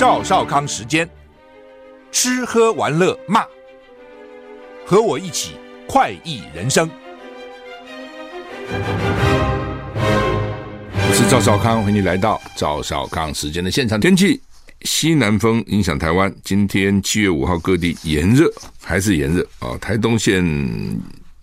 赵少康时间，吃喝玩乐骂，和我一起快意人生。我是赵少康，欢迎你来到赵少康时间的现场。天气西南风影响台湾，今天七月五号各地炎热，还是炎热啊！台东县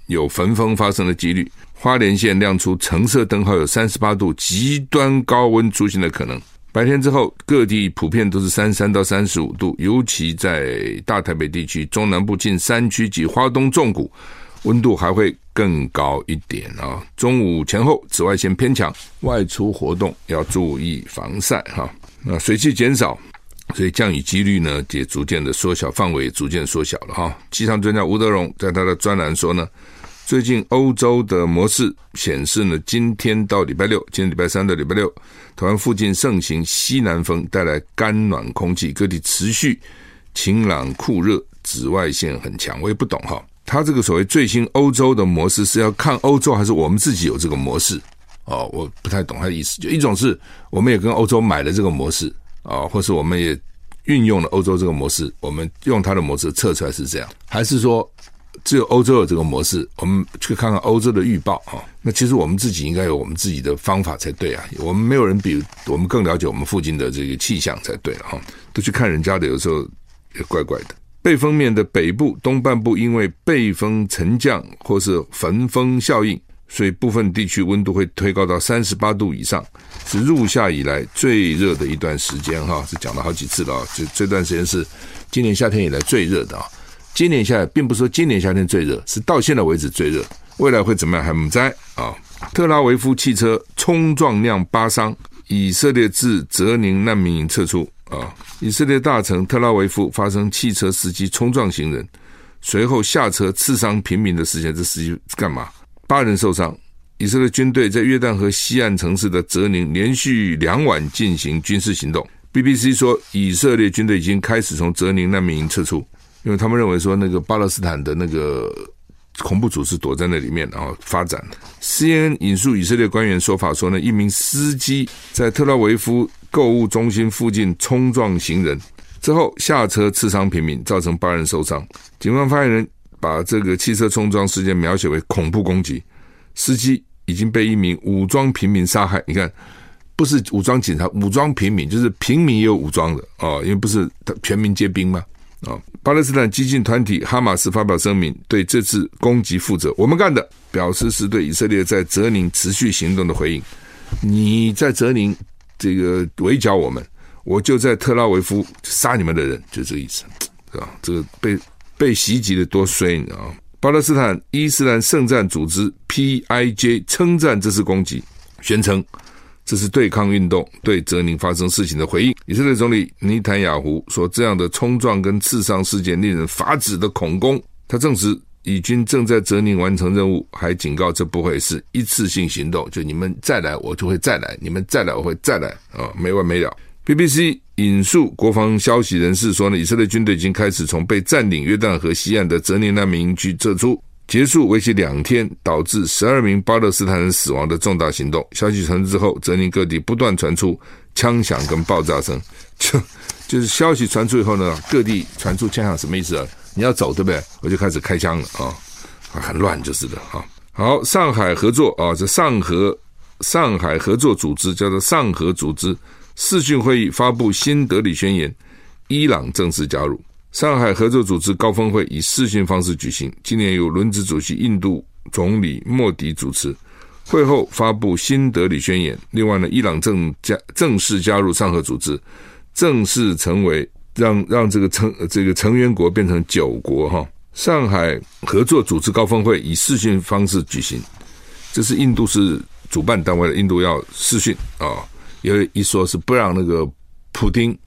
有焚风发生的几率，花莲县亮出橙色灯号，有三十八度极端高温出现的可能。白天之后，各地普遍都是三十三到三十五度，尤其在大台北地区、中南部近山区及花东纵谷，温度还会更高一点啊。中午前后紫外线偏强，外出活动要注意防晒哈。那水汽减少，所以降雨几率呢也逐渐的缩小，范围逐渐缩小了哈。气象专家吴德荣在他的专栏说呢。最近欧洲的模式显示呢，今天到礼拜六，今天礼拜三到礼拜六，台湾附近盛行西南风，带来干暖空气，各地持续晴朗酷热，紫外线很强。我也不懂哈，他这个所谓最新欧洲的模式是要看欧洲，还是我们自己有这个模式？哦，我不太懂他的意思。就一种是我们也跟欧洲买了这个模式啊，或是我们也运用了欧洲这个模式，我们用它的模式测出来是这样，还是说？只有欧洲有这个模式，我们去看看欧洲的预报啊。那其实我们自己应该有我们自己的方法才对啊。我们没有人比我们更了解我们附近的这个气象才对了哈。都去看人家的，有时候也怪怪的。背风面的北部、东半部因为背风沉降或是焚风效应，所以部分地区温度会推高到三十八度以上，是入夏以来最热的一段时间哈。是讲了好几次了啊，这这段时间是今年夏天以来最热的啊。今年夏天并不是说今年夏天最热，是到现在为止最热。未来会怎么样还不知啊？特拉维夫汽车冲撞酿八伤，以色列自泽宁难民营撤出啊！以色列大城特拉维夫发生汽车司机冲撞行人，随后下车刺伤平民的事件。这司机干嘛？八人受伤。以色列军队在约旦河西岸城市的泽宁连续两晚进行军事行动。BBC 说，以色列军队已经开始从泽宁难民营撤出。因为他们认为说，那个巴勒斯坦的那个恐怖组织躲在那里面，然后发展。CNN 引述以色列官员说法说呢，一名司机在特拉维夫购物中心附近冲撞行人之后下车刺伤平民，造成八人受伤。警方发言人把这个汽车冲撞事件描写为恐怖攻击，司机已经被一名武装平民杀害。你看，不是武装警察，武装平民就是平民也有武装的哦，因为不是全民皆兵吗？啊、巴勒斯坦激进团体哈马斯发表声明，对这次攻击负责。我们干的，表示是对以色列在泽宁持续行动的回应。你在泽宁这个围剿我们，我就在特拉维夫杀你们的人，就这个意思，是吧？这个被被袭击的多衰，你知道？巴勒斯坦伊斯兰圣战组织 PIJ 称赞这次攻击，宣称。这是对抗运动对泽宁发生事情的回应。以色列总理尼坦雅胡说：“这样的冲撞跟刺伤事件令人发指的恐攻。”他证实以军正在泽宁完成任务，还警告这不会是一次性行动，就你们再来我就会再来，你们再来我会再来啊，没完没了。BBC 引述国防消息人士说呢，以色列军队已经开始从被占领约旦河西岸的泽宁难民营区撤出。结束为期两天，导致十二名巴勒斯坦人死亡的重大行动。消息传出之后，泽宁各地不断传出枪响跟爆炸声。就就是消息传出以后呢，各地传出枪响，什么意思啊？你要走对不对？我就开始开枪了啊，很乱就是的啊。好，上海合作啊，这上合上海合作组织叫做上合组织视讯会议发布新德里宣言，伊朗正式加入。上海合作组织高峰会以视讯方式举行，今年由轮值主席印度总理莫迪主持。会后发布新德里宣言。另外呢，伊朗正加正式加入上合组织，正式成为让让这个成这个成员国变成九国哈。上海合作组织高峰会以视讯方式举行，这是印度是主办单位的，印度要视讯啊，有一说是不让那个普丁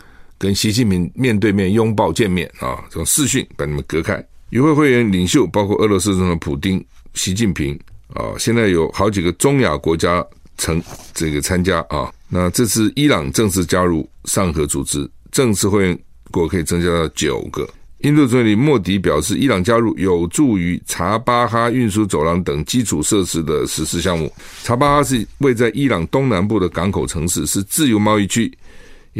跟习近平面对面拥抱见面啊，这种视讯把你们隔开。与会会员领袖包括俄罗斯总统普丁、习近平啊，现在有好几个中亚国家曾这个参加啊。那这次伊朗正式加入上合组织，正式会员国可以增加到九个。印度总理莫迪表示，伊朗加入有助于查巴哈运输走廊等基础设施的实施项目。查巴哈是位在伊朗东南部的港口城市，是自由贸易区。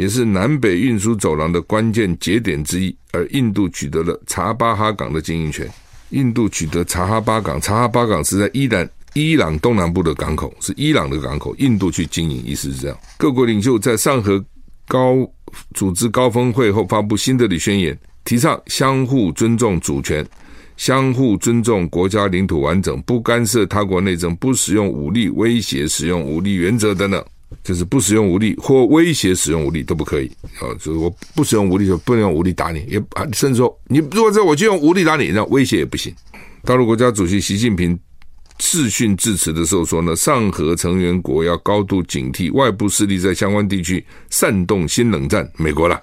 也是南北运输走廊的关键节点之一，而印度取得了查巴哈港的经营权。印度取得查哈巴港，查哈巴港是在伊朗伊朗东南部的港口，是伊朗的港口，印度去经营，意思是这样。各国领袖在上合高组织高峰会后发布新德里宣言，提倡相互尊重主权，相互尊重国家领土完整，不干涉他国内政，不使用武力威胁使用武力原则等等。就是不使用武力或威胁使用武力都不可以啊！就是我不使用武力就不能用武力打你，也，甚至说你如果这我就用武力打你，那威胁也不行。大陆国家主席习近平视讯致辞的时候说呢，上合成员国要高度警惕外部势力在相关地区煽动新冷战，美国了，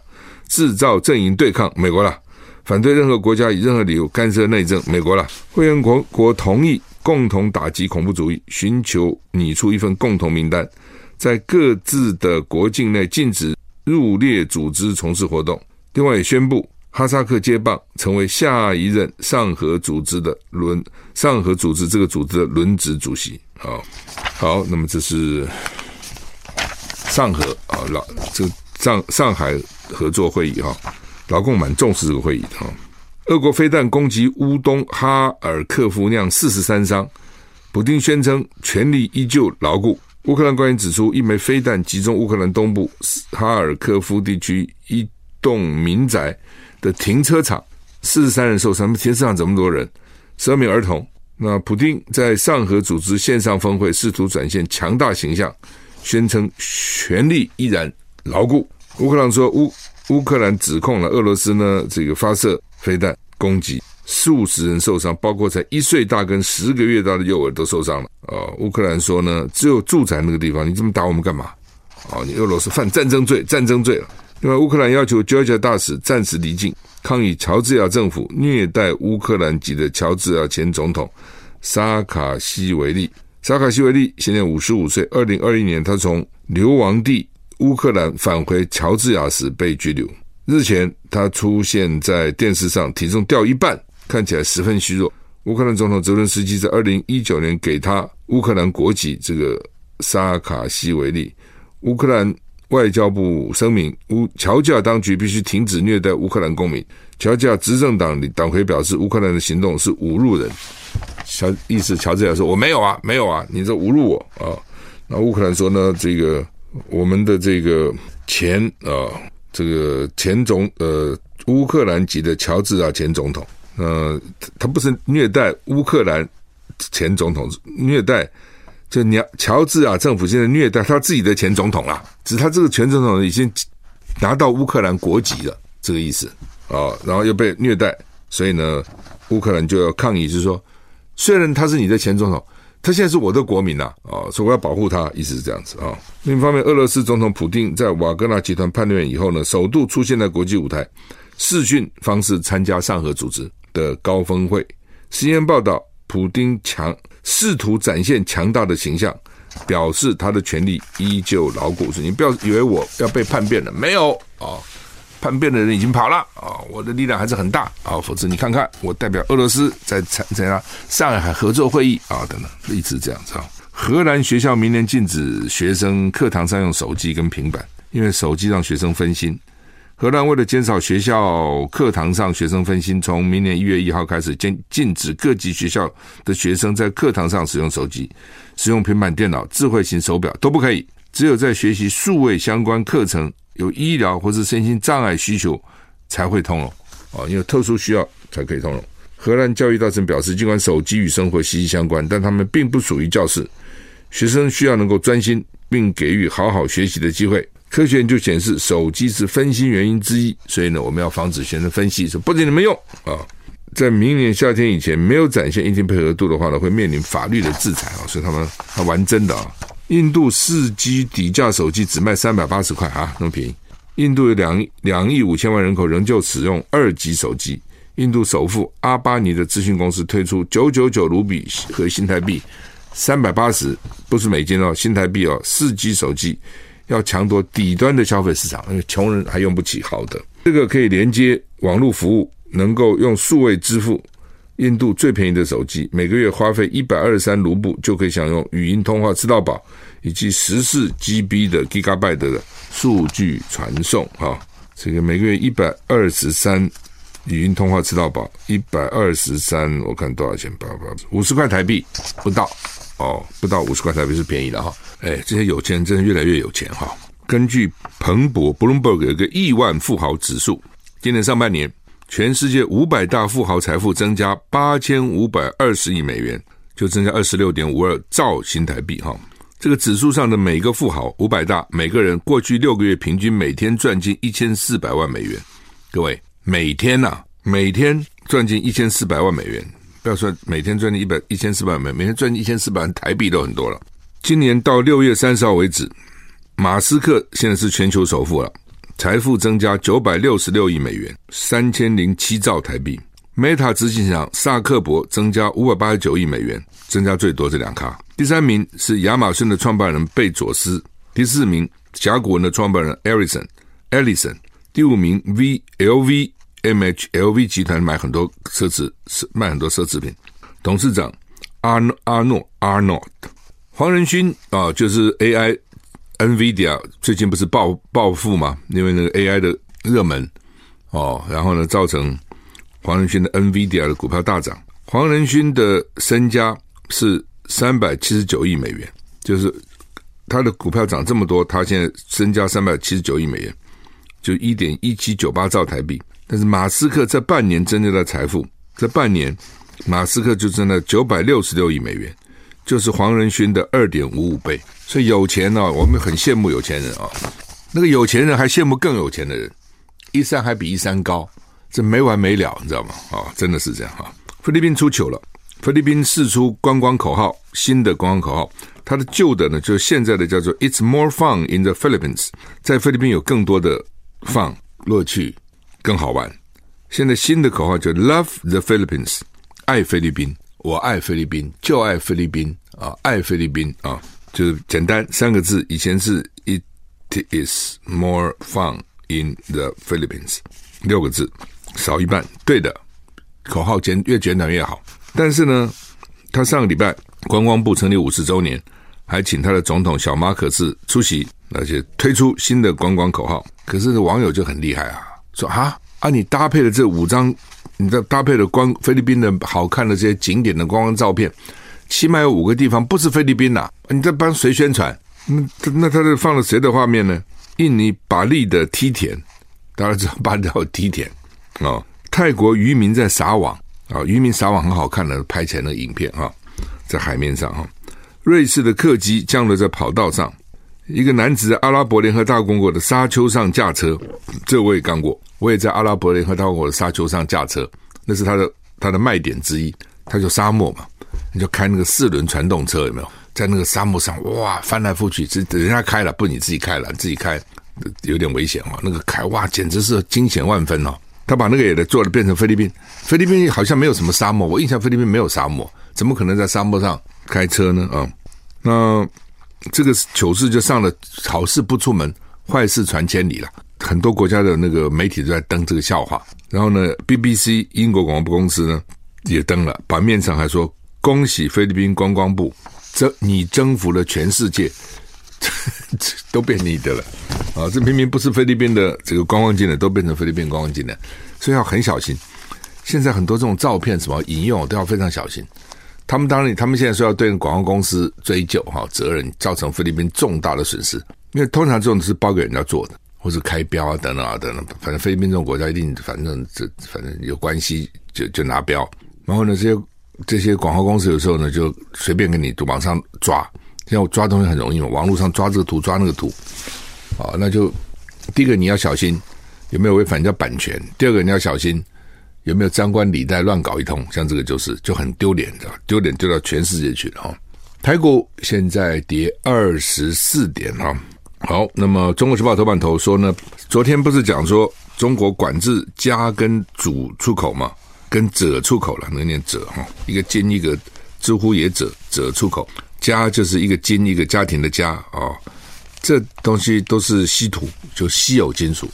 制造阵营对抗，美国了，反对任何国家以任何理由干涉内政，美国了。会员国国同意共同打击恐怖主义，寻求拟出一份共同名单。在各自的国境内禁止入列组织从事活动。另外也宣布，哈萨克接棒成为下一任上合组织的轮上合组织这个组织的轮值主席。好，好，那么这是上合啊，老这个上上海合作会议哈，老共蛮重视这个会议的哈。俄国飞弹攻击乌东哈尔科夫，酿四十三伤，普丁宣称全力依旧牢固。乌克兰官员指出，一枚飞弹击中乌克兰东部哈尔科夫地区一栋民宅的停车场，四十三人受伤。停车场这么多人，十二名儿童。那普丁在上合组织线上峰会试图展现强大形象，宣称权力依然牢固。乌克兰说乌乌克兰指控了俄罗斯呢，这个发射飞弹攻击。数十人受伤，包括才一岁大跟十个月大的幼儿都受伤了。哦，乌克兰说呢，只有住宅那个地方，你这么打我们干嘛？哦，你俄罗斯犯战争罪，战争罪了。另外，乌克兰要求 Georgia 大使暂时离境，抗议乔治亚政府虐待乌克兰籍的乔治亚前总统萨卡西维利。萨卡西维利现年五十五岁，二零二一年他从流亡地乌克兰返回乔治亚时被拘留。日前，他出现在电视上，体重掉一半。看起来十分虚弱。乌克兰总统泽伦斯基在二零一九年给他乌克兰国籍，这个萨卡西维利。乌克兰外交部声明：乌乔治亚当局必须停止虐待乌克兰公民。乔治亚执政党党魁表示，乌克兰的行动是侮辱人。乔意思，乔治亚说：“我没有啊，没有啊，你这侮辱我啊。”那乌克兰说呢：“这个我们的这个前啊，这个前总呃乌克兰籍的乔治亚前总统。”呃，他不是虐待乌克兰前总统，虐待就你乔治啊政府现在虐待他自己的前总统啦，只是他这个前总统已经拿到乌克兰国籍了，这个意思啊、然后又被虐待，所以呢，乌克兰就要抗议，就是说，虽然他是你的前总统，他现在是我的国民呐，啊、哦，所以我要保护他，意思是这样子啊、另一方面，俄罗斯总统普丁在瓦格纳集团叛乱以后呢，首度出现在国际舞台，视讯方式参加上合组织。的高峰会新闻报道，普丁强试图展现强大的形象，表示他的权力依旧牢固。你不要以为我要被叛变了，没有啊，叛变的人已经跑了啊，我的力量还是很大啊。否则你看看，我代表俄罗斯在参加上海合作会议啊，等等，一直这样子啊。荷兰学校明年禁止学生课堂上用手机跟平板，因为手机让学生分心。荷兰为了减少学校课堂上学生分心，从明年一月一号开始，禁禁止各级学校的学生在课堂上使用手机、使用平板电脑、智慧型手表都不可以。只有在学习数位相关课程、有医疗或是身心障碍需求才会通融。哦，因为特殊需要才可以通融。荷兰教育大臣表示，尽管手机与生活息息相关，但他们并不属于教室。学生需要能够专心，并给予好好学习的机会。科学研究显示，手机是分心原因之一，所以呢，我们要防止学生分析，说不仅你们用啊。在明年夏天以前没有展现硬件配合度的话呢，会面临法律的制裁啊。所以他们还玩真的啊。印度四 G 底价手机只卖三百八十块啊，那么便宜。印度有两两亿五千万人口仍旧使用二级手机。印度首富阿巴尼的咨询公司推出九九九卢比和新台币三百八十，不是美金哦，新台币哦，四 G 手机要抢夺底端的消费市场，因为穷人还用不起好的。这个可以连接网络服务，能够用数位支付。印度最便宜的手机，每个月花费一百二十三卢布就可以享用语音通话吃到饱，以及十四 GB 的 Gigabyte 的数据传送啊。这个每个月一百二十三。语音通话吃到饱，一百二十三，我看多少钱？八八五十块台币不到哦，不到五十块台币是便宜的哈。哎，这些有钱人真的越来越有钱哈。根据彭博 （Bloomberg） 有个亿万富豪指数，今年上半年全世界五百大富豪财富增加八千五百二十亿美元，就增加二十六点五二兆新台币哈。这个指数上的每个富豪五百大，每个人过去六个月平均每天赚进一千四百万美元，各位。每天呐、啊，每天赚进一千四百万美元，不要说每天赚进一百一千四百万美元，每天赚进一千四百万台币都很多了。今年到六月三十号为止，马斯克现在是全球首富了，财富增加九百六十六亿美元，三千零七兆台币。Meta 执行长萨克伯增加五百八十九亿美元，增加最多这两咖。第三名是亚马逊的创办人贝佐斯，第四名甲骨文的创办人艾里森，艾里森，第五名 V L V MHLV 集团买很多奢侈，卖很多奢侈品。董事长阿阿诺阿诺黄仁勋啊，就是 AI NVIDIA 最近不是暴暴富吗？因为那个 AI 的热门哦，然后呢，造成黄仁勋的 NVIDIA 的股票大涨。黄仁勋的身家是三百七十九亿美元，就是他的股票涨这么多，他现在身家三百七十九亿美元，就一点一七九八兆台币。但是马斯克这半年增加的财富，这半年马斯克就增了九百六十六亿美元，就是黄仁勋的二点五五倍。所以有钱哦，我们很羡慕有钱人啊、那个有钱人还羡慕更有钱的人，一山还比一山高，这没完没了，你知道吗？啊、哦，真的是这样哈、菲律宾出糗了，菲律宾释出观光口号，新的观光口号，它的旧的呢，就是现在的叫做 "It's more fun in the Philippines"，在菲律宾有更多的 fun 乐趣。更好玩。现在新的口号叫 “Love the Philippines”，爱菲律宾，我爱菲律宾，就爱菲律宾啊，爱菲律宾啊，就是简单三个字。以前是 “It is more fun in the Philippines”，六个字少一半。对的，口号简越简短越好。但是呢，他上个礼拜观光部成立五十周年，还请他的总统小马可斯出席，而且推出新的观光口号。可是网友就很厉害啊。说啊啊！你搭配的这五张，你的搭配的光菲律宾的好看的这些景点的观光照片，起码有五个地方不是菲律宾呐、你在帮谁宣传？那那他是放了谁的画面呢？印尼巴利的梯田，大家知道巴厘岛梯田哦。泰国渔民在撒网啊，渔民撒网很好看的，拍起来的影片哈，在海面上哈。瑞士的客机降落在跑道上。一个男子在阿拉伯联合大公国的沙丘上驾车，这我也干过。我也在阿拉伯联合大公国的沙丘上驾车，那是他的他的卖点之一。他就沙漠嘛，你就开那个四轮传动车，有没有？在那个沙漠上，哇，翻来覆去，这人家开了，不你自己开了，自己开有点危险哦。那个开哇，简直是惊险万分哦。他把那个也做了，变成菲律宾。菲律宾好像没有什么沙漠，我印象菲律宾没有沙漠，怎么可能在沙漠上开车呢？啊、那。这个糗事就上了，好事不出门，坏事传千里了。很多国家的那个媒体都在登这个笑话。然后呢，BBC 英国广播公司呢也登了，版面上还说：“恭喜菲律宾观光部，这你征服了全世界，这 这都变你的了。”啊，这明明不是菲律宾的这个观光景点，都变成菲律宾观光景点，所以要很小心。现在很多这种照片什么引用都要非常小心。他们当然，他们现在说要对广告公司追究哈责任，造成菲律宾重大的损失。因为通常这种是包给人家做的，或是开标啊等等啊等等。反正菲律宾这种国家一定，反正这反正有关系就就拿标。然后呢，这些这些广告公司有时候呢就随便给你往上抓，现在我抓东西很容易嘛，网络上抓这个图抓那个图，啊，那就第一个你要小心有没有违反人家版权，第二个你要小心有没有张冠李戴乱搞一通，像这个就是就很丢脸的，丢脸丢到全世界去了哈。台股现在跌二十四点哈。好，那么《中国时报》头版头说呢，昨天不是讲说中国管制家跟主出口嘛，跟者出口了，那念者哈，一个金一个知乎也者者出口，家就是一个金一个家庭的家啊，这东西都是稀土，就稀有金属，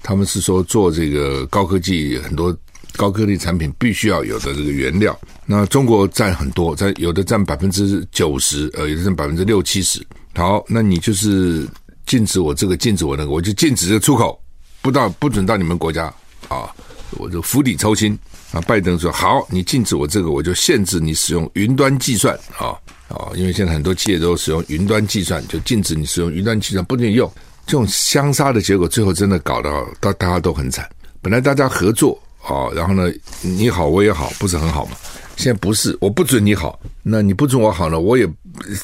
他们是说做这个高科技很多高科技产品必须要有的这个原料，那中国占很多，在有的占百分之九十，呃，有的占百分之六七十，好，那你就是。禁止我这个，禁止我那个，我就禁止这出口，不到不准到你们国家啊！我就釜底抽薪啊！拜登说好，你禁止我这个，我就限制你使用云端计算啊啊！因为现在很多企业都使用云端计算，就禁止你使用云端计算，不准用。这种相杀的结果，最后真的搞到到大家都很惨。本来大家合作啊，然后呢，你好我也好，不是很好嘛？现在不是，我不准你好，那你不准我好呢，我也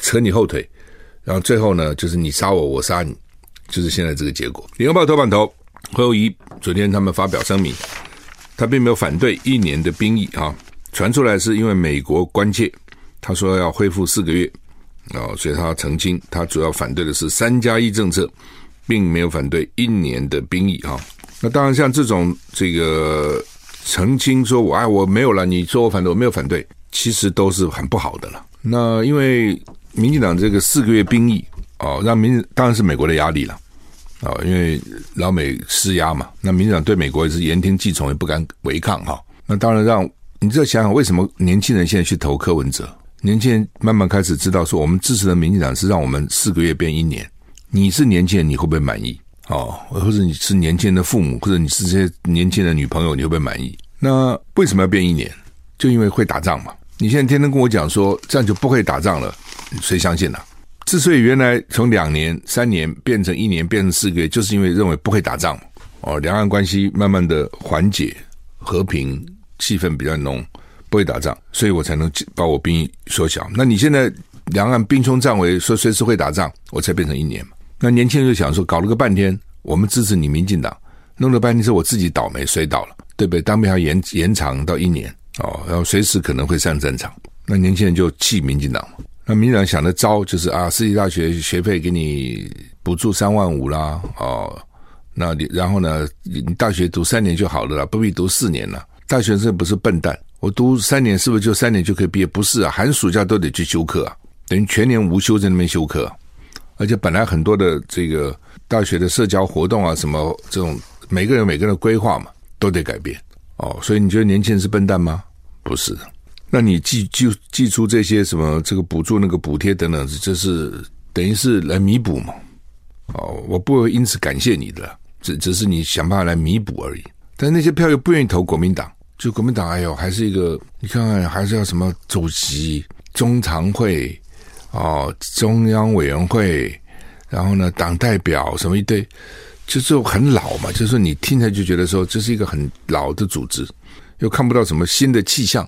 扯你后腿。然后最后呢，就是你杀我，我杀你，就是现在这个结果。联合报头版头，侯友宜昨天他们发表声明，他并没有反对一年的兵役啊，传出来是因为美国关切，他说要恢复四个月啊，所以他澄清，他主要反对的是三加一政策，并没有反对一年的兵役啊。那当然，像这种这个澄清说我爱我没有了，你说我反对，我没有反对，其实都是很不好的了。那因为。民进党这个四个月兵役哦，让民当然是美国的压力了啊、哦，因为老美施压嘛，那民进党对美国也是言听计从，也不敢违抗哈、那当然让你再想想，为什么年轻人现在去投柯文哲？年轻人慢慢开始知道说，我们支持的民进党是让我们四个月变一年。你是年轻人，你会不会满意？哦，或者你是年轻的父母，或者你是这些年轻的女朋友，你会不会满意？那为什么要变一年？就因为会打仗嘛。你现在天天跟我讲说，这样就不会打仗了。谁相信呢、之所以原来从两年、三年变成一年，变成四个月，就是因为认为不会打仗哦，两岸关系慢慢的缓解、和平气氛比较浓，不会打仗，所以我才能把我兵役缩小。那你现在两岸兵凶战危，说随时会打仗，我才变成一年。那年轻人就想说，搞了个半天，我们支持你民进党，弄了半天是我自己倒霉摔倒了，对不对？当兵还延延长到一年哦，然后随时可能会上战场，那年轻人就气民进党嘛。那民进党想的招就是啊，私立大学学费给你补助三万五啦，哦，那你然后呢，你大学读三年就好了啦，不必读四年了。大学生不是笨蛋，我读三年是不是就三年就可以毕业？不是啊，寒暑假都得去修课啊，等于全年无休在那边修课。而且本来很多的这个大学的社交活动啊，什么这种每个人每个人的规划嘛，都得改变哦。所以你觉得年轻人是笨蛋吗？不是。那你寄寄寄出这些什么这个补助那个补贴等等，这是等于是来弥补嘛？哦，我不会因此感谢你的，只只是你想办法来弥补而已。但那些票又不愿意投国民党，就国民党哎呦，还是一个你看看还是要什么主席、中常会哦、中央委员会，然后呢党代表什么一堆，就是很老嘛。就是你听起来就觉得说这是一个很老的组织，又看不到什么新的气象。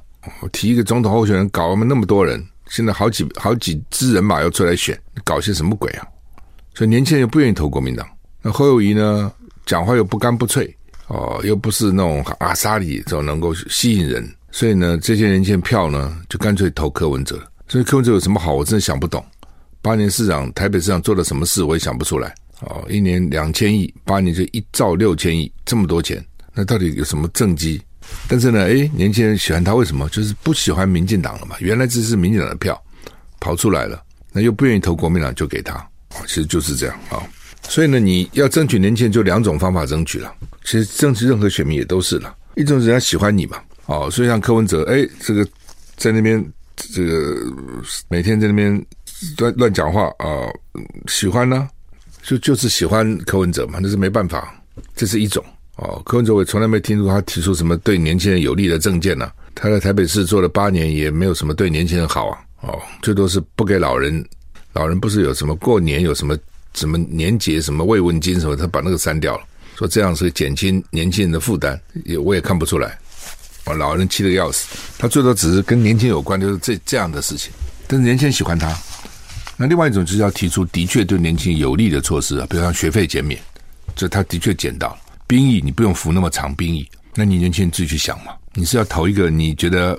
提一个总统候选人，搞我们那么多人，现在好几好几支人马要出来选，搞些什么鬼啊？所以年轻人又不愿意投国民党。那侯友谊呢，讲话又不干不脆，哦，又不是那种阿萨里这种能够吸引人，所以呢，这些年轻人票呢，就干脆投柯文哲。所以柯文哲有什么好？我真的想不懂。八年市长，台北市长做了什么事，我也想不出来。哦，一年两千亿，八年就一兆六千亿，这么多钱，那到底有什么政绩？但是呢，诶，年轻人喜欢他，为什么？就是不喜欢民进党了嘛。原来这是民进党的票跑出来了，那又不愿意投国民党，就给他。其实就是这样啊。所以呢，你要争取年轻人，就两种方法争取了。其实争取任何选民也都是了，一种是人家喜欢你嘛。哦，所以像柯文哲，诶，这个在那边这个每天在那边乱乱讲话啊，喜欢呢，就就是喜欢柯文哲嘛，那是没办法，这是一种。哦，柯文哲我从来没听说他提出什么对年轻人有利的政见呢、他在台北市做了八年，也没有什么对年轻人好啊。哦，最多是不给老人，老人不是有什么过年有什么什么年节什么慰问金什么，他把那个删掉了，说这样是减轻年轻人的负担，也我也看不出来。哦，老人气得要死，他最多只是跟年轻有关，就是这这样的事情。但是年轻人喜欢他，那另外一种就是要提出的确对年轻人有利的措施啊，比如像学费减免，这他的确减到。兵役你不用服那么长兵役，那你年轻人自己去想嘛，你是要投一个你觉得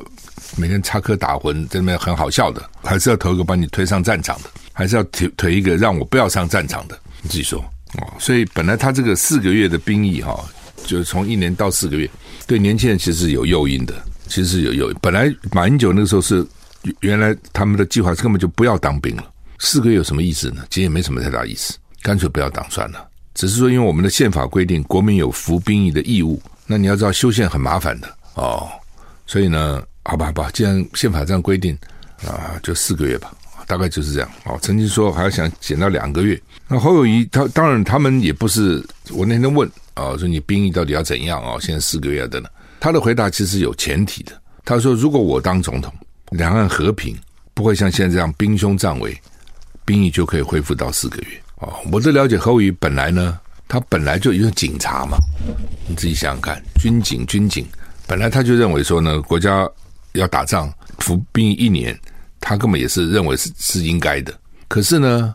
每天插科打诨在那边很好笑的，还是要投一个把你推上战场的，还是要推推一个让我不要上战场的？你自己说哦。所以本来他这个四个月的兵役哈，就是从一年到四个月，对年轻人其实是有诱因的，其实是有诱因。本来马英九那个时候是原来他们的计划是根本就不要当兵了。四个月有什么意思呢？其实也没什么太大意思，干脆不要当算了。只是说，因为我们的宪法规定，国民有服兵役的义务。那你要知道，修宪很麻烦的哦。所以呢，好吧，好吧，既然宪法这样规定啊，就四个月吧，大概就是这样。哦，曾经说还要想减到两个月。那侯友宜他当然他们也不是，我那天问啊，说你兵役到底要怎样啊？现在四个月等等，他的回答其实有前提的。他说，如果我当总统，两岸和平，不会像现在这样兵凶战危。兵役就可以恢复到四个月哦。我的了解，侯友宜本来呢，他本来就一个警察嘛，你自己想想看，军警军警，本来他就认为说呢，国家要打仗服兵役一年，他根本也是认为是是应该的。可是呢，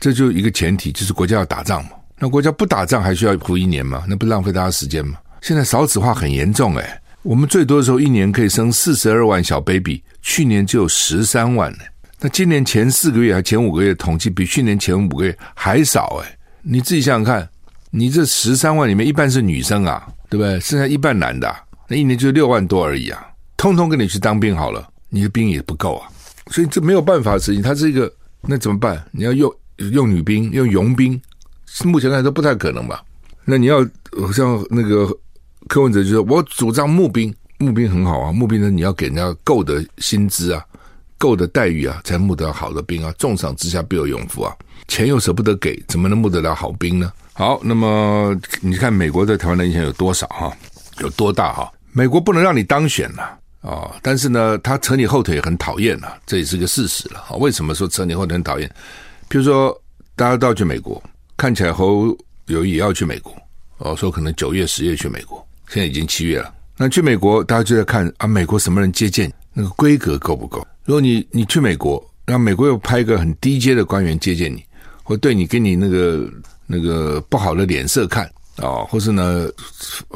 这就一个前提，就是国家要打仗嘛。那国家不打仗还需要服一年吗？那不浪费大家时间吗？现在少子化很严重诶，我们最多的时候一年可以生四十二万小 baby，去年只有十三万呢。那今年前四个月还前五个月统计比去年前五个月还少哎，你自己想想看，你这十三万里面一半是女生啊，对不对？剩下一半男的，那一年就六万多而已啊，通通跟你去当兵好了，你的兵也不够啊，所以这没有办法的事情。它是一个那怎么办？你要用用女兵，用佣兵，目前来说不太可能吧？那你要像那个柯文哲就说，我主张募兵，募兵很好啊，募兵呢你要给人家够的薪资啊。够的待遇啊，才募得好的兵啊！重赏之下必有勇夫啊！钱又舍不得给，怎么能募得了好兵呢？好，那么你看美国在台湾的影响有多少哈？有多大哈？美国不能让你当选了啊、但是呢，他扯你后腿很讨厌啊，这也是个事实了。为什么说扯你后腿很讨厌？比如说，大家都要去美国，看起来侯友宜也要去美国哦，说可能九月、十月去美国，现在已经七月了。那去美国，大家就在看啊，美国什么人接见？那个规格够不够？如果你你去美国，让美国又派一个很低阶的官员接见你，或对你给你那个那个不好的脸色看啊、或是呢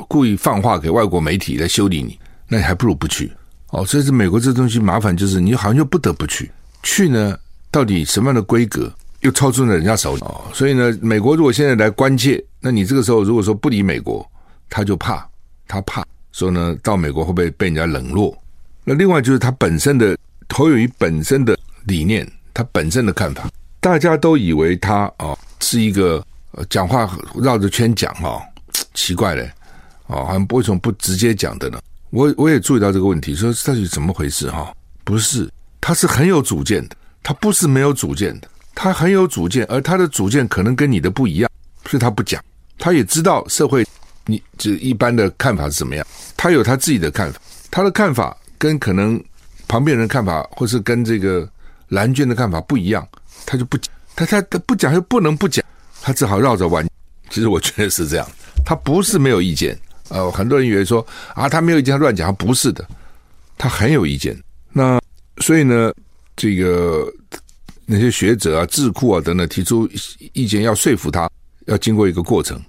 故意放话给外国媒体来修理你，那你还不如不去哦。所以这美国这东西麻烦，就是你好像又不得不去去呢，到底什么样的规格又超出了人家手里哦。所以呢，美国如果现在来关切，那你这个时候如果说不理美国，他就怕他怕说呢，到美国会不会被人家冷落？那另外就是他本身的。侯友宜本身的理念，他本身的看法，大家都以为他啊是一个呃讲话绕着圈讲哈，奇怪嘞，哦，好像为什么不直接讲的呢？我我也注意到这个问题，说到底怎么回事哈？不是，他是很有主见的，他不是没有主见的，他很有主见，而他的主见可能跟你的不一样，所以他不讲。他也知道社会你这一般的看法是怎么样，他有他自己的看法，他的看法跟可能。旁边人看法，或是跟这个蓝军的看法不一样，他就不讲，他他他不讲又不能不讲，他只好绕着弯。其实我觉得是这样，他不是没有意见。呃，很多人以为说啊，他没有意见，他乱讲，不是的，他很有意见。那所以呢，这个那些学者啊、智库啊等等提出意见，要说服他，要经过一个过程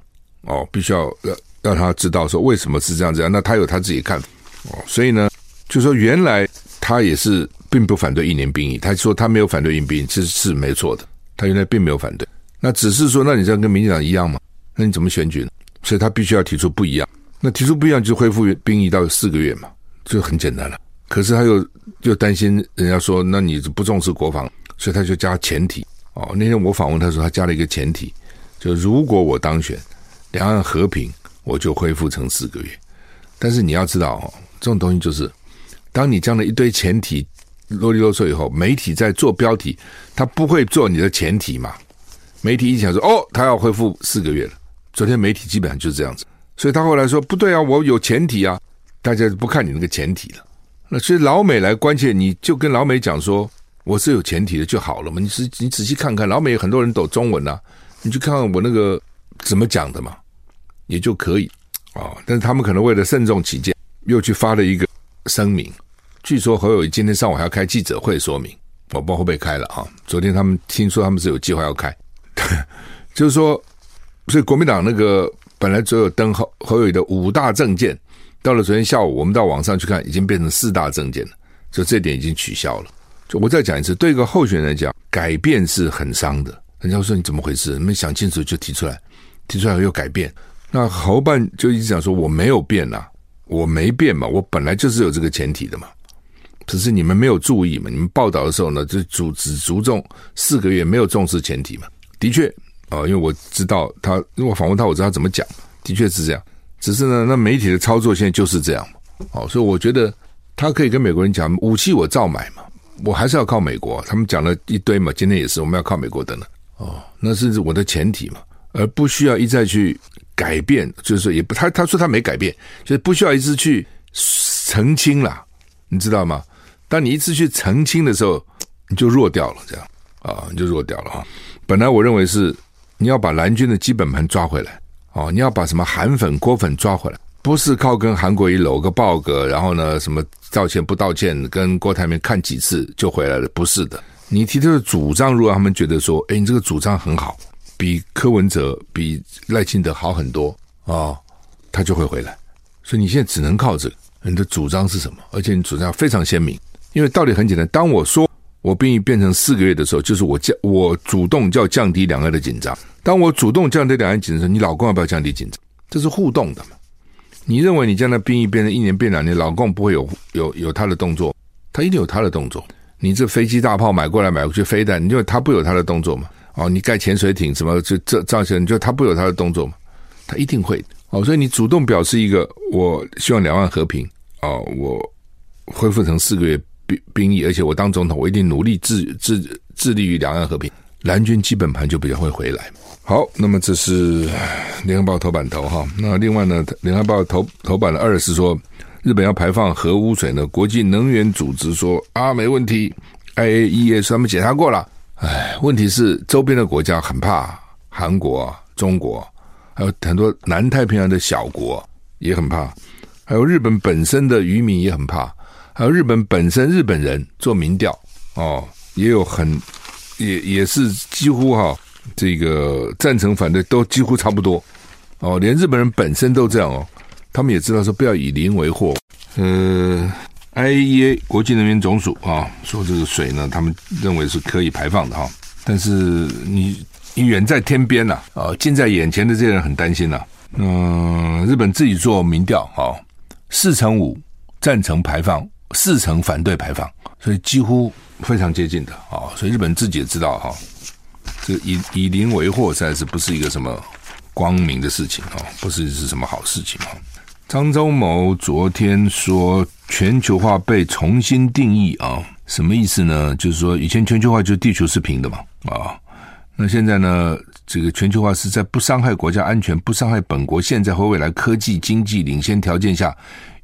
哦，必须要让让他知道说为什么是这样这样。那他有他自己看法哦，所以呢，就说原来。他也是并不反对一年兵役，他说他没有反对一年兵役，其实是没错的。他原来并没有反对，那只是说，那你这样跟民进党一样吗？那你怎么选举呢？所以他必须要提出不一样。那提出不一样，就恢复兵役到四个月嘛，就很简单了。可是他又又担心人家说，那你不重视国防，所以他就加前提。哦，那天我访问他说，他加了一个前提，就如果我当选，两岸和平，我就恢复成四个月。但是你要知道哦，这种东西就是。当你这样的一堆前提啰里啰嗦以后，媒体在做标题，他不会做你的前提嘛？媒体一想说，哦，他要恢复四个月了。昨天媒体基本上就是这样子，所以他后来说不对啊，我有前提啊，大家不看你那个前提了。那所以老美来关切，你就跟老美讲说我是有前提的就好了嘛。你仔你仔细看看，老美有很多人懂中文啊，你去看看我那个怎么讲的嘛，也就可以啊、哦。但是他们可能为了慎重起见，又去发了一个。声明，据说侯友宜今天上午还要开记者会说明，我不知道会不会开了啊。昨天他们听说他们是有计划要开，就是说，所以国民党那个本来只有登侯侯友宜的五大政见，到了昨天下午，我们到网上去看，已经变成四大政见了，所以这点已经取消了。就我再讲一次，对一个候选人来讲，改变是很伤的。人家说你怎么回事？没想清楚就提出来，提出来又改变。那侯办就一直讲说我没有变呐、我没变嘛，我本来就是有这个前提的嘛。只是你们没有注意嘛，你们报道的时候呢，就主只注重四个月，没有重视前提嘛。的确啊、因为我知道他，因为我访问他，我知道他怎么讲，的确是这样。只是呢，那媒体的操作现在就是这样嘛。哦，所以我觉得他可以跟美国人讲，武器我照买嘛。我还是要靠美国，他们讲了一堆嘛，今天也是我们要靠美国的呢。哦，那是我的前提嘛，而不需要一再去改变，就是说也不，他他说他没改变，就是不需要一次去澄清啦，你知道吗？当你一次去澄清的时候，你就弱掉了，这样啊，你就弱掉了哈。本来我认为是你要把蓝军的基本盘抓回来，哦，你要把什么韩粉、郭粉抓回来。不是靠跟韩国瑜搂个抱个，然后呢，什么道歉不道歉，跟郭台铭看几次就回来了？不是的，你提出的主张，如果他们觉得说，哎，你这个主张很好，比柯文哲、比赖清德好很多啊、他就会回来。所以你现在只能靠这个。你的主张是什么？而且你主张非常鲜明，因为道理很简单。当我说我兵役变成四个月的时候，就是我降，我主动叫降低两岸的紧张。当我主动降低两岸紧张的时候，你老公要不要降低紧张？这是互动的嘛。你认为你将来兵役变成一年变两年，老共不会有有有他的动作？他一定有他的动作。你这飞机大炮买过来买过去飞弹，你就他不有他的动作吗？哦，你盖潜水艇什么就这这些，你觉得他不有他的动作吗？他一定会。哦，所以你主动表示一个，我希望两岸和平。哦，我恢复成四个月兵兵役，而且我当总统，我一定努力致致致力于两岸和平。蓝军基本盘就比较会回来。好，那么这是《联合报》头版头哈。那另外呢，《联合报》头头版的二是说，日本要排放核污水呢。国际能源组织说啊，没问题，IAEA 他们检查过了。哎，问题是周边的国家很怕，韩国、中国，还有很多南太平洋的小国也很怕，还有日本本身的渔民也很怕，还有日本本身日本人做民调哦，也有很。也也是几乎哈，这个赞成反对都几乎差不多哦，连日本人本身都这样哦，他们也知道说不要以邻为祸。呃，I E A 国际能源总署啊，说这个水呢，他们认为是可以排放的哈，但是你你远在天边呐啊，近在眼前的这些人很担心呐。嗯，日本自己做民调啊，四成五赞成排放，四成反对排放，所以几乎。非常接近的啊，所以日本自己也知道哈，这个以以邻为祸，实在是不是一个什么光明的事情啊，不是是什么好事情啊。张忠谋昨天说全球化被重新定义啊，什么意思呢？就是说以前全球化就是地球是平的嘛啊，那现在呢，这个全球化是在不伤害国家安全、不伤害本国现在和未来科技经济领先条件下。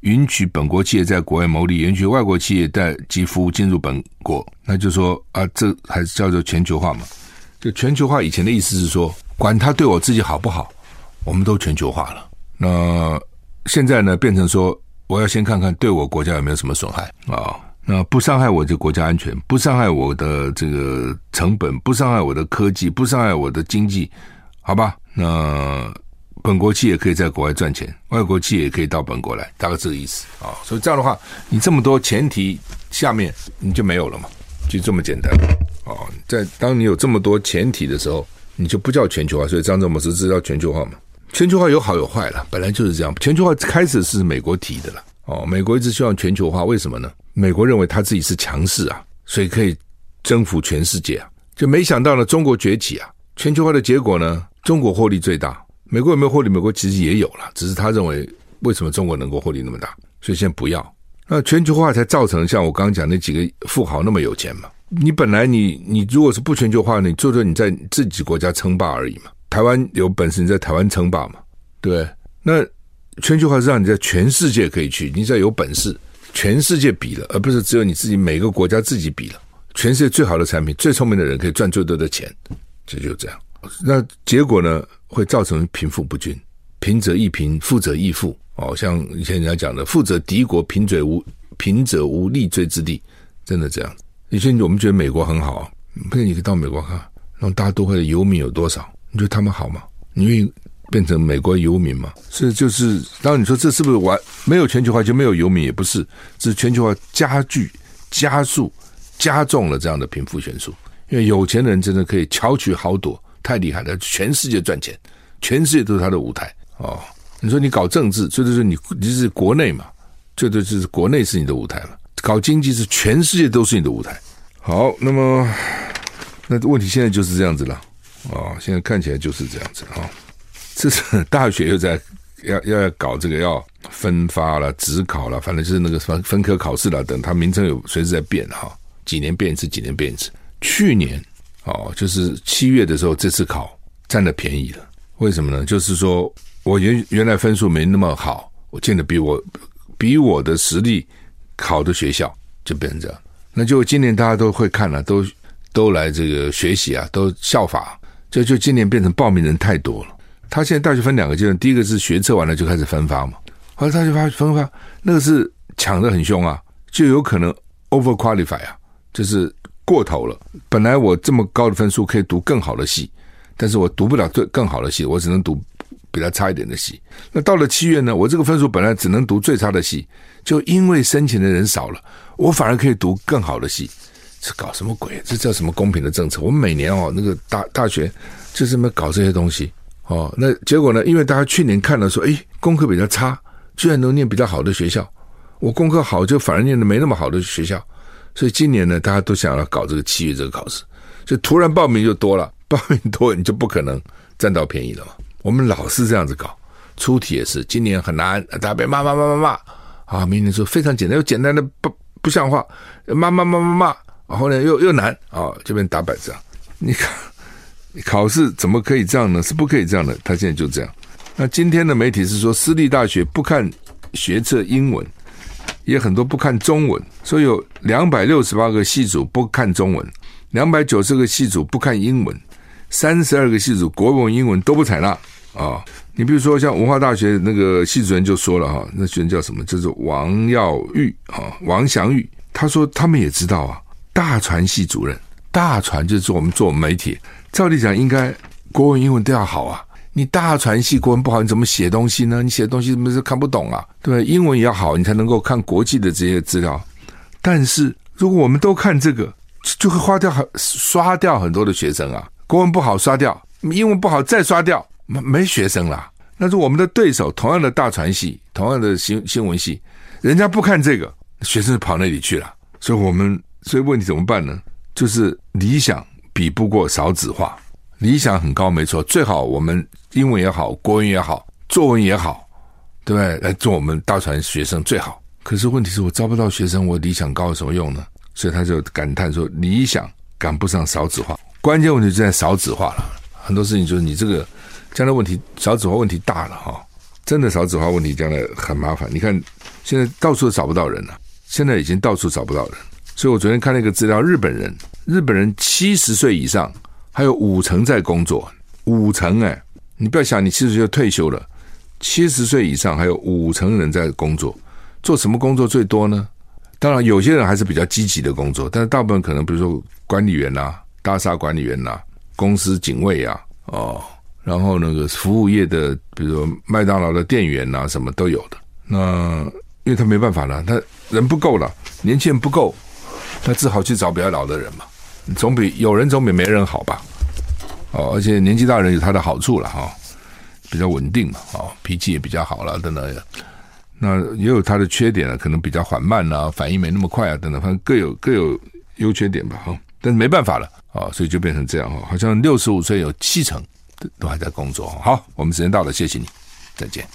允许本国企业在国外牟利，允许外国企业带及服务进入本国，那就说啊，这还是叫做全球化嘛？就全球化以前的意思是说，管他对我自己好不好，我们都全球化了。那现在呢，变成说，我要先看看对我国家有没有什么损害啊？那不伤害我的国家安全，不伤害我的这个成本，不伤害我的科技，不伤害我的经济，好吧？那。本国企业可以在国外赚钱，外国企业也可以到本国来，大概这个意思啊。所以这样的话，你这么多前提下面你就没有了嘛，就这么简单啊。在当你有这么多前提的时候，你就不叫全球化。所以张忠谋是知道全球化嘛？全球化有好有坏了，本来就是这样。全球化开始是美国提的了哦，美国一直希望全球化，为什么呢？美国认为他自己是强势啊，所以可以征服全世界啊。就没想到呢，中国崛起啊，全球化的结果呢，中国获利最大。美国有没有获利？美国其实也有了，只是他认为为什么中国能够获利那么大，所以先不要。那全球化才造成像我刚刚讲那几个富豪那么有钱嘛？你本来你你如果是不全球化，你做做你在自己国家称霸而已嘛。台湾有本事你在台湾称霸嘛？对，那全球化是让你在全世界可以去，你只要有本事，全世界比了，而不是只有你自己每个国家自己比了。全世界最好的产品、最聪明的人可以赚最多的钱，这就这样。那结果呢？会造成贫富不均，贫者易贫，富者易富。哦，像以前人家讲的“富者敌国，贫者无贫者无立锥之地”，真的这样。以前我们觉得美国很好啊，不然你可以到美国看，那种大都会的游民有多少？你觉得他们好吗？你愿意变成美国游民吗？是就是，当然你说这是不是完没有全球化就没有游民？也不是，是全球化加剧、加速、加重了这样的贫富悬殊。因为有钱的人真的可以巧取豪夺，太厉害了，全世界赚钱，全世界都是他的舞台哦。你说你搞政治，这就是你你是国内嘛？这就是国内是你的舞台了。搞经济是全世界都是你的舞台。好，那么那问题现在就是这样子了、哦！现在看起来就是这样子啊、哦。这是大学又在要要搞这个要分发了、指考了，反正就是那个分分科考试了等，它名称有随时在变哈、几年变一次，几年变一次。去年哦，就是七月的时候，这次考占了便宜了。为什么呢？就是说我原原来分数没那么好，我进的比我比我的实力。考的学校就变成这样，那就今年大家都会看了，都都来这个学习啊，都效法，就就今年变成报名人太多了。他现在大学分两个阶段，第一个是学测完了就开始分发嘛，后来大学发分发，那个是抢得很凶啊，就有可能 over qualify 啊，就是过头了。本来我这么高的分数可以读更好的系，但是我读不了最更好的系，我只能读。比他差一点的系，那到了七月呢？我这个分数本来只能读最差的系，就因为申请的人少了，我反而可以读更好的系，这搞什么鬼？这叫什么公平的政策？我们每年哦，那个大大学就这么搞这些东西哦。那结果呢？因为大家去年看了说，诶，功课比较差，居然能念比较好的学校，我功课好就反而念的没那么好的学校，所以今年呢，大家都想要搞这个七月这个考试，就突然报名就多了，报名多你就不可能占到便宜了嘛。我们老是这样子搞，出题也是，今年很难，大家被骂骂骂骂骂啊！明年说非常简单，又简单的不不像话，骂骂骂骂骂，然后呢又又难啊，这边打摆子啊。你看，考试怎么可以这样呢？是不可以这样的。他现在就这样。那今天的媒体是说，私立大学不看学测英文，也很多不看中文，所以有两百六十八个系组不看中文，两百九十个系组不看英文，三十二个系组国文、英文都不采纳。啊、你比如说像文化大学那个系主任就说了哈，那学生叫什么？就是王耀玉啊，王祥玉。他说他们也知道啊，大传系主任，大传就是我们做媒体，照理讲应该国文、英文都要好啊。你大传系国文不好，你怎么写东西呢？你写东西怎么是看不懂啊？对，英文也要好，你才能够看国际的这些资料。但是如果我们都看这个，就会花掉很刷掉很多的学生啊。国文不好刷掉，英文不好再刷掉。没没学生了，那是我们的对手，同样的大传系，同样的新新闻系，人家不看这个，学生跑那里去了。所以我们所以问题怎么办呢？就是理想比不过少子化，理想很高没错，最好我们英文也好，国文也好，作文也好，对不对？来做我们大船学生最好。可是问题是我招不到学生，我理想高有什么用呢？所以他就感叹说，理想赶不上少子化，关键问题就在少子化了。很多事情就是你这个。将来问题少子化问题大了哈，真的少子化问题将来很麻烦。你看现在到处都找不到人了，现在已经到处找不到人。所以我昨天看了一个资料，日本人，日本人七十岁以上还有五成在工作，五成哎，你不要想你七十岁就退休了，七十岁以上还有五成人在工作，做什么工作最多呢？当然有些人还是比较积极的工作，但是大部分可能比如说管理员呐、大厦管理员呐、公司警卫啊，哦。然后那个服务业的，比如说麦当劳的店员呐，什么都有的。那因为他没办法了，他人不够了，年轻人不够，他只好去找比较老的人嘛。总比有人总比没人好吧？哦，而且年纪大人有他的好处了哈，比较稳定嘛，哦，脾气也比较好了等等。那也有他的缺点了，可能比较缓慢啊，反应没那么快啊等等，反正各有各有优缺点吧哈。但是没办法了啊，所以就变成这样哈，好像六十五岁有七成。都还在工作。好，我们时间到了，谢谢你，再见。